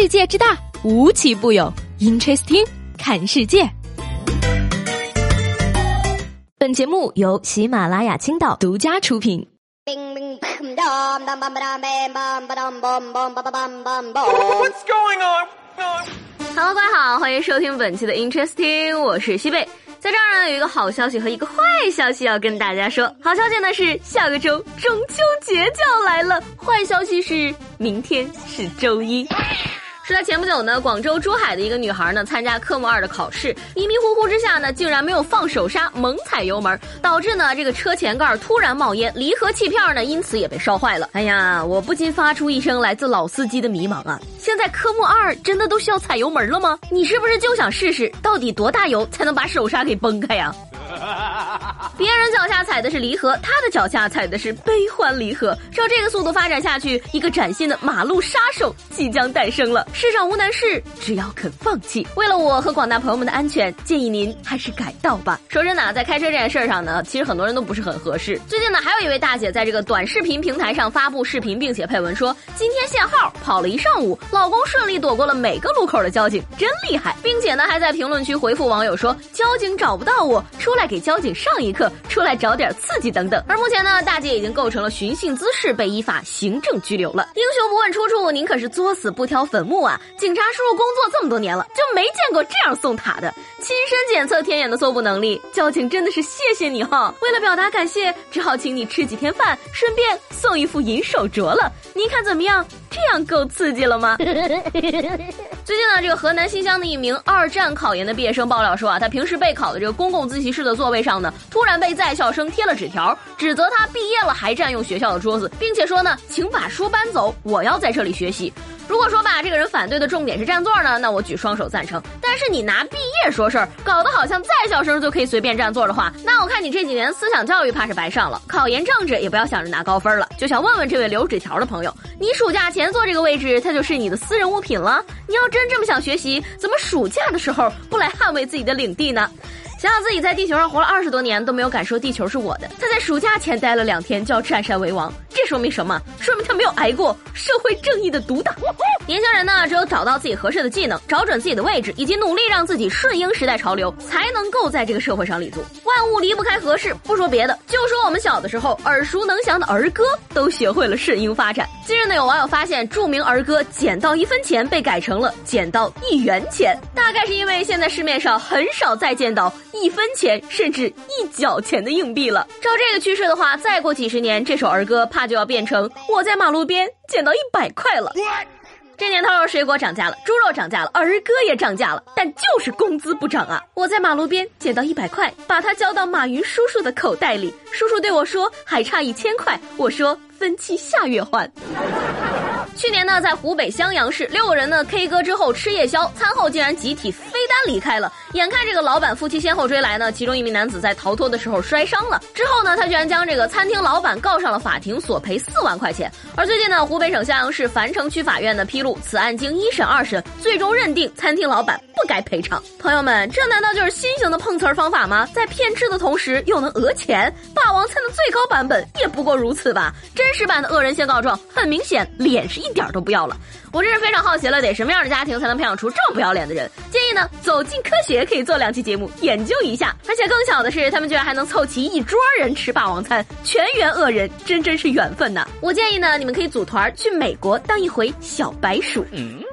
世界之大，无奇不有。Interesting，看世界。本节目由喜马拉雅青岛独家出品。Hello，各位好，欢迎收听本期的 Interesting，我是西贝。在这儿呢，有一个好消息和一个坏消息要跟大家说。好消息呢是下个周中秋节就要来了，坏消息是明天是周一。是在前不久呢，广州珠海的一个女孩呢，参加科目二的考试，迷迷糊糊之下呢，竟然没有放手刹，猛踩油门，导致呢这个车前盖突然冒烟，离合器片呢因此也被烧坏了。哎呀，我不禁发出一声来自老司机的迷茫啊！现在科目二真的都需要踩油门了吗？你是不是就想试试到底多大油才能把手刹给崩开呀？别人脚下踩的是离合，他的脚下踩的是悲欢离合。照这个速度发展下去，一个崭新的马路杀手即将诞生了。世上无难事，只要肯放弃。为了我和广大朋友们的安全，建议您还是改道吧。说真的，在开车这件事上呢，其实很多人都不是很合适。最近呢，还有一位大姐在这个短视频平台上发布视频，并且配文说：“今天限号跑了一上午，老公顺利躲过了每个路口的交警，真厉害。”并且呢，还在评论区回复网友说：“交警找不到我，出来。”给交警上一课，出来找点刺激等等。而目前呢，大姐已经构成了寻衅滋事，被依法行政拘留了。英雄不问出处，您可是作死不挑坟墓啊！警察叔叔工作这么多年了，就没见过这样送塔的。亲身检测天眼的搜捕能力，交警真的是谢谢你哈！为了表达感谢，只好请你吃几天饭，顺便送一副银手镯了。您看怎么样？这样够刺激了吗？最近呢，这个河南新乡的一名二战考研的毕业生爆料说啊，他平时备考的这个公共自习室的座位上呢，突然被在校生贴了纸条，指责他毕业了还占用学校的桌子，并且说呢，请把书搬走，我要在这里学习。如果说吧，这个人反对的重点是占座呢，那我举双手赞成。但是你拿毕业说事儿，搞得好像在校生就可以随便占座的话，那我看你这几年思想教育怕是白上了，考研政治也不要想着拿高分了。就想问问这位留纸条的朋友，你暑假前坐这个位置，它就是你的私人物品了？你要真这么想学习，怎么暑假的时候不来捍卫自己的领地呢？想想自己在地球上活了二十多年都没有敢说地球是我的，他在暑假前待了两天就要占山为王，这说明什么？说明他没有挨过社会正义的毒打。年轻人呢，只有找到自己合适的技能，找准自己的位置，以及努力让自己顺应时代潮流，才能够在这个社会上立足。万物离不开合适，不说别的，就说我们小的时候耳熟能详的儿歌，都学会了顺应发展。近日呢，有网友发现著名儿歌“捡到一分钱”被改成了“捡到一元钱”，大概是因为现在市面上很少再见到。一分钱甚至一角钱的硬币了。照这个趋势的话，再过几十年，这首儿歌怕就要变成我在马路边捡到一百块了。这年头，水果涨价了，猪肉涨价了，儿歌也涨价了，但就是工资不涨啊！我在马路边捡到一百块，把它交到马云叔叔的口袋里。叔叔对我说：“还差一千块。”我说：“分期下月还。”去年呢，在湖北襄阳市，六个人呢 K 歌之后吃夜宵，餐后竟然集体飞单离开了。眼看这个老板夫妻先后追来呢，其中一名男子在逃脱的时候摔伤了。之后呢，他居然将这个餐厅老板告上了法庭，索赔四万块钱。而最近呢，湖北省襄阳市樊城区法院呢披露，此案经一审、二审，最终认定餐厅老板不该赔偿。朋友们，这难道就是新型的碰瓷儿方法吗？在骗吃的同时又能讹钱？霸王餐的最高版本也不过如此吧？真实版的恶人先告状，很明显脸是一。一点都不要了，我真是非常好奇了，得什么样的家庭才能培养出这么不要脸的人？建议呢，走进科学可以做两期节目研究一下。而且更巧的是，他们居然还能凑齐一桌人吃霸王餐，全员恶人，真真是缘分呐！我建议呢，你们可以组团去美国当一回小白鼠。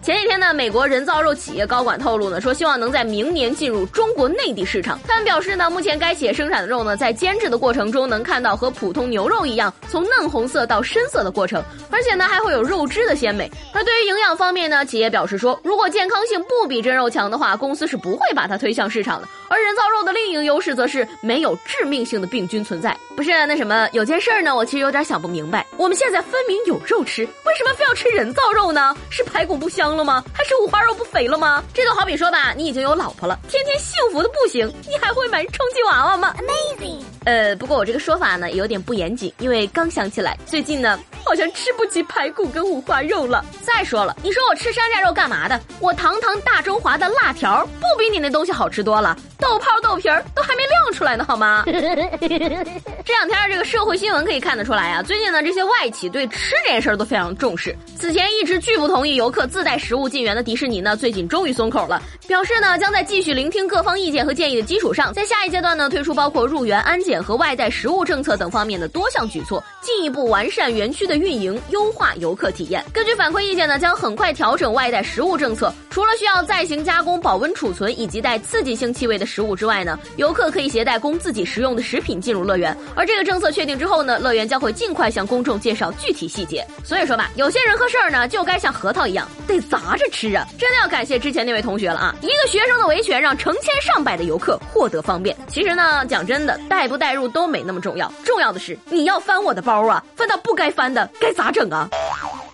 前几天呢，美国人造肉企业高管透露呢，说希望能在明年进入中国内地市场。他们表示呢，目前该企业生产的肉呢，在煎制的过程中能看到和普通牛肉一样，从嫩红色到深色的过程，而且呢，还会有肉汁的鲜美。而对于营养方面呢，企业表示说，如果健康性不比真肉强的话，公司是不会把它推向市场的。而人造肉的另一个优势，则是没有致命性的病菌存在。不是那什么，有件事儿呢，我其实有点想不明白，我们现在分明有肉吃，为什么非要吃人造肉呢？是排骨不香？了吗？还是五花肉不肥了吗？这就好比说吧，你已经有老婆了，天天幸福的不行，你还会买充气娃娃吗？Amazing。呃，不过我这个说法呢有点不严谨，因为刚想起来，最近呢好像吃不起排骨跟五花肉了。再说了，你说我吃山寨肉干嘛的？我堂堂大中华的辣条不比你那东西好吃多了？豆泡豆皮儿都还没亮出来呢，好吗？这两天这个社会新闻可以看得出来啊，最近呢这些外企对吃这件事儿都非常重视。此前一直拒不同意游客自带食物进园的迪士尼呢，最近终于松口了，表示呢将在继续聆听各方意见和建议的基础上，在下一阶段呢推出包括入园安检和外带食物政策等方面的多项举措，进一步完善园区的运营，优化游客体验。根据反馈意见呢，将很快调整外带食物政策，除了需要再行加工、保温储存以及带刺激性气味的食物之外呢，游客可以携带供自己食用的食品进入乐园。而这个政策确定之后呢，乐园将会尽快向公众介绍具体细节。所以说吧，有些人和事儿呢，就该像核桃一样，得砸着吃啊！真的要感谢之前那位同学了啊！一个学生的维权，让成千上百的游客获得方便。其实呢，讲真的，带不带入都没那么重要，重要的是你要翻我的包啊，翻到不该翻的，该咋整啊？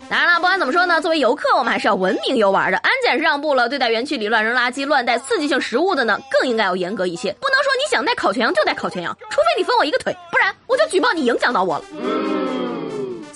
当然了，不管怎么说呢，作为游客，我们还是要文明游玩的。安检是让步了，对待园区里乱扔垃圾、乱带刺激性食物的呢，更应该要严格一些。不能说你想带烤全羊就带烤全羊，除非你分我一个腿，不然我就举报你影响到我了。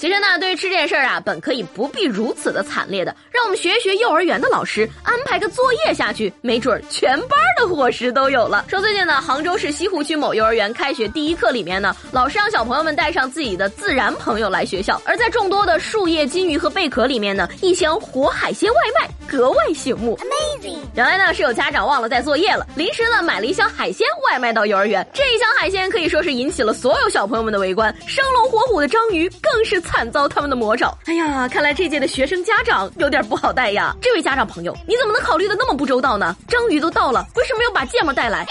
其实呢，对于吃这件事儿啊，本可以不必如此的惨烈的，让我们学一学幼儿园的老师，安排个作业下去，没准全班伙食都有了。说最近呢，杭州市西湖区某幼儿园开学第一课里面呢，老师让小朋友们带上自己的自然朋友来学校，而在众多的树叶、金鱼和贝壳里面呢，一箱活海鲜外卖格外醒目。Amazing！原来呢是有家长忘了带作业了，临时呢买了一箱海鲜外卖到幼儿园，这一箱海鲜可以说是引起了所有小朋友们的围观，生龙活虎的章鱼更是。惨遭他们的魔爪。哎呀，看来这届的学生家长有点不好带呀。这位家长朋友，你怎么能考虑的那么不周到呢？章鱼都到了，为什么没有把芥末带来？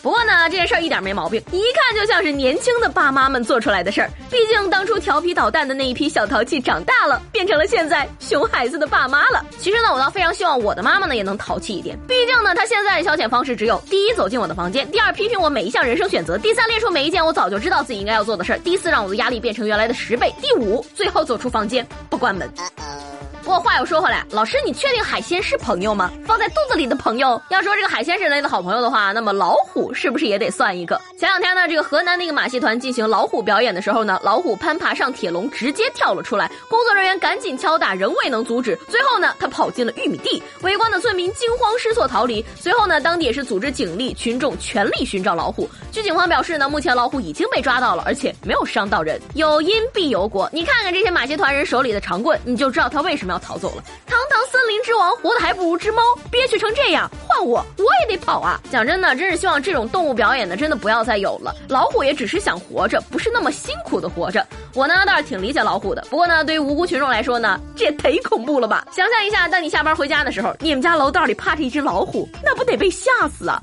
不过呢，这件事儿一点没毛病，一看就像是年轻的爸妈们做出来的事儿。毕竟当初调皮捣蛋的那一批小淘气长大了，变成了现在熊孩子的爸妈了。其实呢，我倒非常希望我的妈妈呢也能淘气一点。毕竟呢，她现在的消遣方式只有：第一，走进我的房间；第二，批评我每一项人生选择；第三，列出每一件我早就知道自己应该要做的事儿；第四，让我的压力变成原来的十倍；第五，最后走出房间不关门。不过话又说回来，老师，你确定海鲜是朋友吗？放在肚子里的朋友，要说这个海鲜是人类的好朋友的话，那么老虎是不是也得算一个？前两天呢，这个河南的一个马戏团进行老虎表演的时候呢，老虎攀爬上铁笼，直接跳了出来，工作人员赶紧敲打，仍未能阻止。最后呢，它跑进了玉米地，围观的村民惊慌失措逃离。随后呢，当地也是组织警力、群众全力寻找老虎。据警方表示呢，目前老虎已经被抓到了，而且没有伤到人。有因必有果，你看看这些马戏团人手里的长棍，你就知道他为什么要逃走了。堂堂森林之王，活的还不如只猫，憋屈成这样，换我我也得跑啊！讲真的，真是希望这种动物表演的真的不要再有了。老虎也只是想活着，不是那么辛苦的活着。我呢倒是挺理解老虎的，不过呢，对于无辜群众来说呢，这也忒恐怖了吧？想象一下，当你下班回家的时候，你们家楼道里趴着一只老虎，那不得被吓死啊！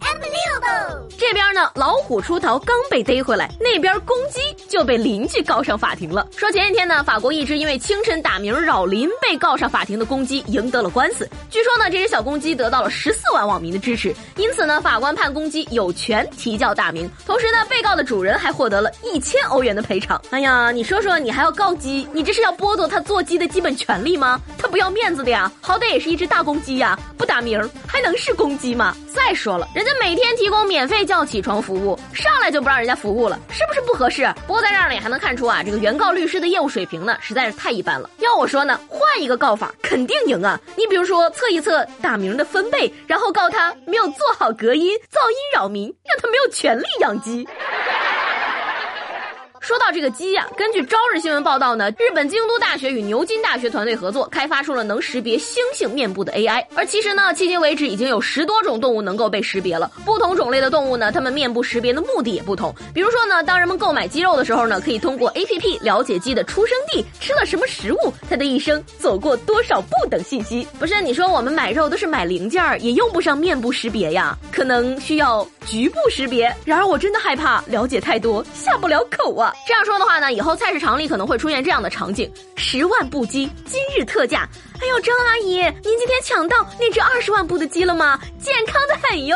这边呢，老虎出逃刚被逮回来，那边公鸡就被邻居告上法庭了。说前一天呢，法国一只因为清晨打鸣扰邻被告上法庭的公鸡。赢得了官司，据说呢，这只小公鸡得到了十四万网民的支持，因此呢，法官判公鸡有权啼叫大名，同时呢，被告的主人还获得了一千欧元的赔偿。哎呀，你说说说，你还要告鸡，你这是要剥夺他做鸡的基本权利吗？他不要面子的呀，好歹也是一只大公鸡呀，不打鸣还能是公鸡吗？再说了，人家每天提供免费叫起床服务，上来就不让人家服务了，是不是不合适？不过在这儿呢，也还能看出啊，这个原告律师的业务水平呢，实在是太一般了。要我说呢，换一个告法，肯定赢啊！你比如说测一测打鸣的分贝，然后告他没有做好隔音，噪音扰民，让他没有权利养鸡。说到这个鸡呀，根据朝日新闻报道呢，日本京都大学与牛津大学团队合作开发出了能识别猩猩面部的 AI。而其实呢，迄今为止已经有十多种动物能够被识别了。不同种类的动物呢，它们面部识别的目的也不同。比如说呢，当人们购买鸡肉的时候呢，可以通过 APP 了解鸡的出生地、吃了什么食物、它的一生走过多少步等信息。不是你说我们买肉都是买零件儿，也用不上面部识别呀？可能需要局部识别。然而我真的害怕了解太多，下不了口啊。这样说的话呢，以后菜市场里可能会出现这样的场景：十万部鸡今日特价。哎呦，张阿姨，您今天抢到那只二十万部的鸡了吗？健康的很哟。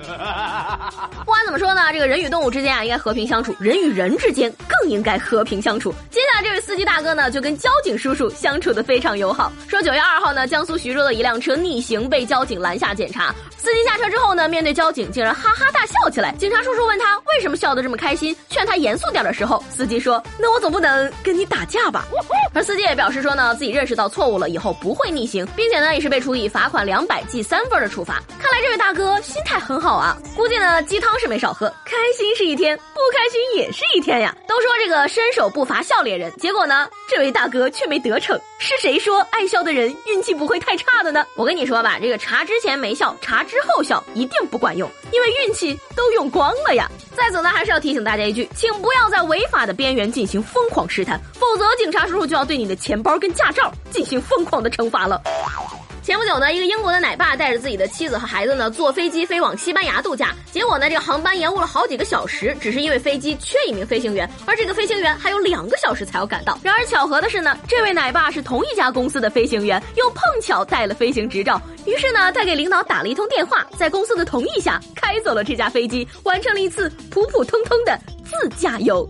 不管怎么说呢，这个人与动物之间啊，应该和平相处；人与人之间更应该和平相处。接下来这位司机大哥呢，就跟交警叔叔相处的非常友好。说九月二号呢，江苏徐州的一辆车逆行被交警拦下检查，司机下车之后呢，面对交警竟然哈哈大笑起来。警察叔叔问他为什么笑得这么开心，劝他严肃点的时候，司机说：“那我总不能跟你打架吧？”而司机也表示说呢，自己认识到错误了，以后不会逆行，并且呢，也是被处以罚款两百记三分的处罚。看来这位大哥心态很好。好啊！估计呢鸡汤是没少喝，开心是一天，不开心也是一天呀。都说这个伸手不罚笑脸人，结果呢，这位大哥却没得逞。是谁说爱笑的人运气不会太差的呢？我跟你说吧，这个查之前没笑，查之后笑一定不管用，因为运气都用光了呀。再走呢，还是要提醒大家一句，请不要在违法的边缘进行疯狂试探，否则警察叔叔就要对你的钱包跟驾照进行疯狂的惩罚了。前不久呢，一个英国的奶爸带着自己的妻子和孩子呢坐飞机飞往西班牙度假，结果呢这个航班延误了好几个小时，只是因为飞机缺一名飞行员，而这个飞行员还有两个小时才要赶到。然而巧合的是呢，这位奶爸是同一家公司的飞行员，又碰巧带了飞行执照，于是呢他给领导打了一通电话，在公司的同意下开走了这架飞机，完成了一次普普通通的自驾游。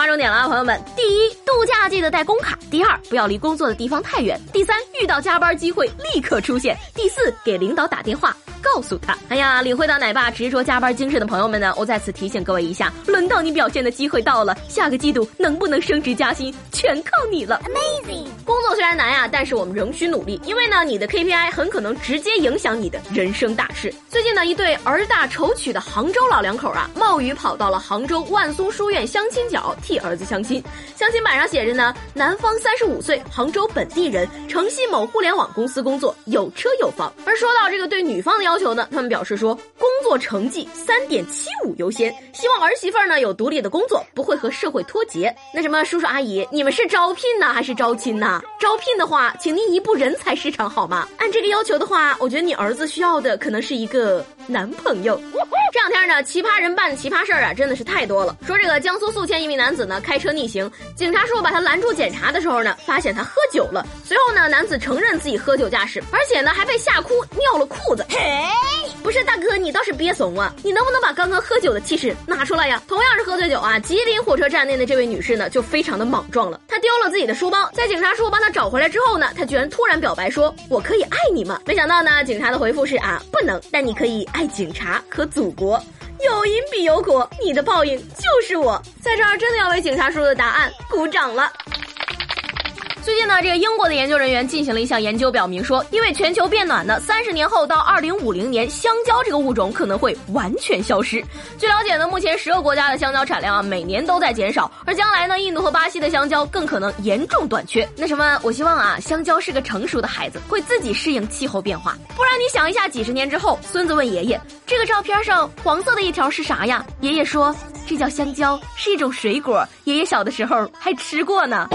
划重点了啊，朋友们！第一，度假记得带工卡；第二，不要离工作的地方太远；第三，遇到加班机会立刻出现；第四，给领导打电话。告诉他，哎呀，领会到奶爸执着加班精神的朋友们呢，我再次提醒各位一下，轮到你表现的机会到了，下个季度能不能升职加薪，全靠你了。Amazing！作虽然难呀，但是我们仍需努力，因为呢，你的 KPI 很可能直接影响你的人生大事。最近呢，一对儿大仇娶的杭州老两口啊，冒雨跑到了杭州万松书院相亲角替儿子相亲。相亲板上写着呢，男方三十五岁，杭州本地人，城西某互联网公司工作，有车有房。而说到这个对女方的要求呢，他们表示说，工作成绩三点七五优先，希望儿媳妇呢有独立的工作，不会和社会脱节。那什么，叔叔阿姨，你们是招聘呢还是招亲呢？招聘的话，请您移步人才市场好吗？按这个要求的话，我觉得你儿子需要的可能是一个男朋友。这两天呢，奇葩人办的奇葩事儿啊，真的是太多了。说这个江苏宿迁一名男子呢，开车逆行，警察叔叔把他拦住检查的时候呢，发现他喝酒了。随后呢，男子承认自己喝酒驾驶，而且呢，还被吓哭尿了裤子。嘿，不是大哥，你倒是别怂啊！你能不能把刚刚喝酒的气势拿出来呀？同样是喝醉酒啊，吉林火车站内的这位女士呢，就非常的莽撞了。她丢了自己的书包，在警察叔叔帮她找回来之后呢，她居然突然表白说：“我可以爱你吗？”没想到呢，警察的回复是啊，不能，但你可以爱警察和祖国。有因必有果，你的报应就是我。在这儿真的要为警察叔叔的答案鼓掌了。最近呢，这个英国的研究人员进行了一项研究，表明说，因为全球变暖呢，三十年后到二零五零年，香蕉这个物种可能会完全消失。据了解呢，目前十个国家的香蕉产量啊，每年都在减少，而将来呢，印度和巴西的香蕉更可能严重短缺。那什么，我希望啊，香蕉是个成熟的孩子，会自己适应气候变化。不然你想一下，几十年之后，孙子问爷爷，这个照片上黄色的一条是啥呀？爷爷说，这叫香蕉，是一种水果，爷爷小的时候还吃过呢。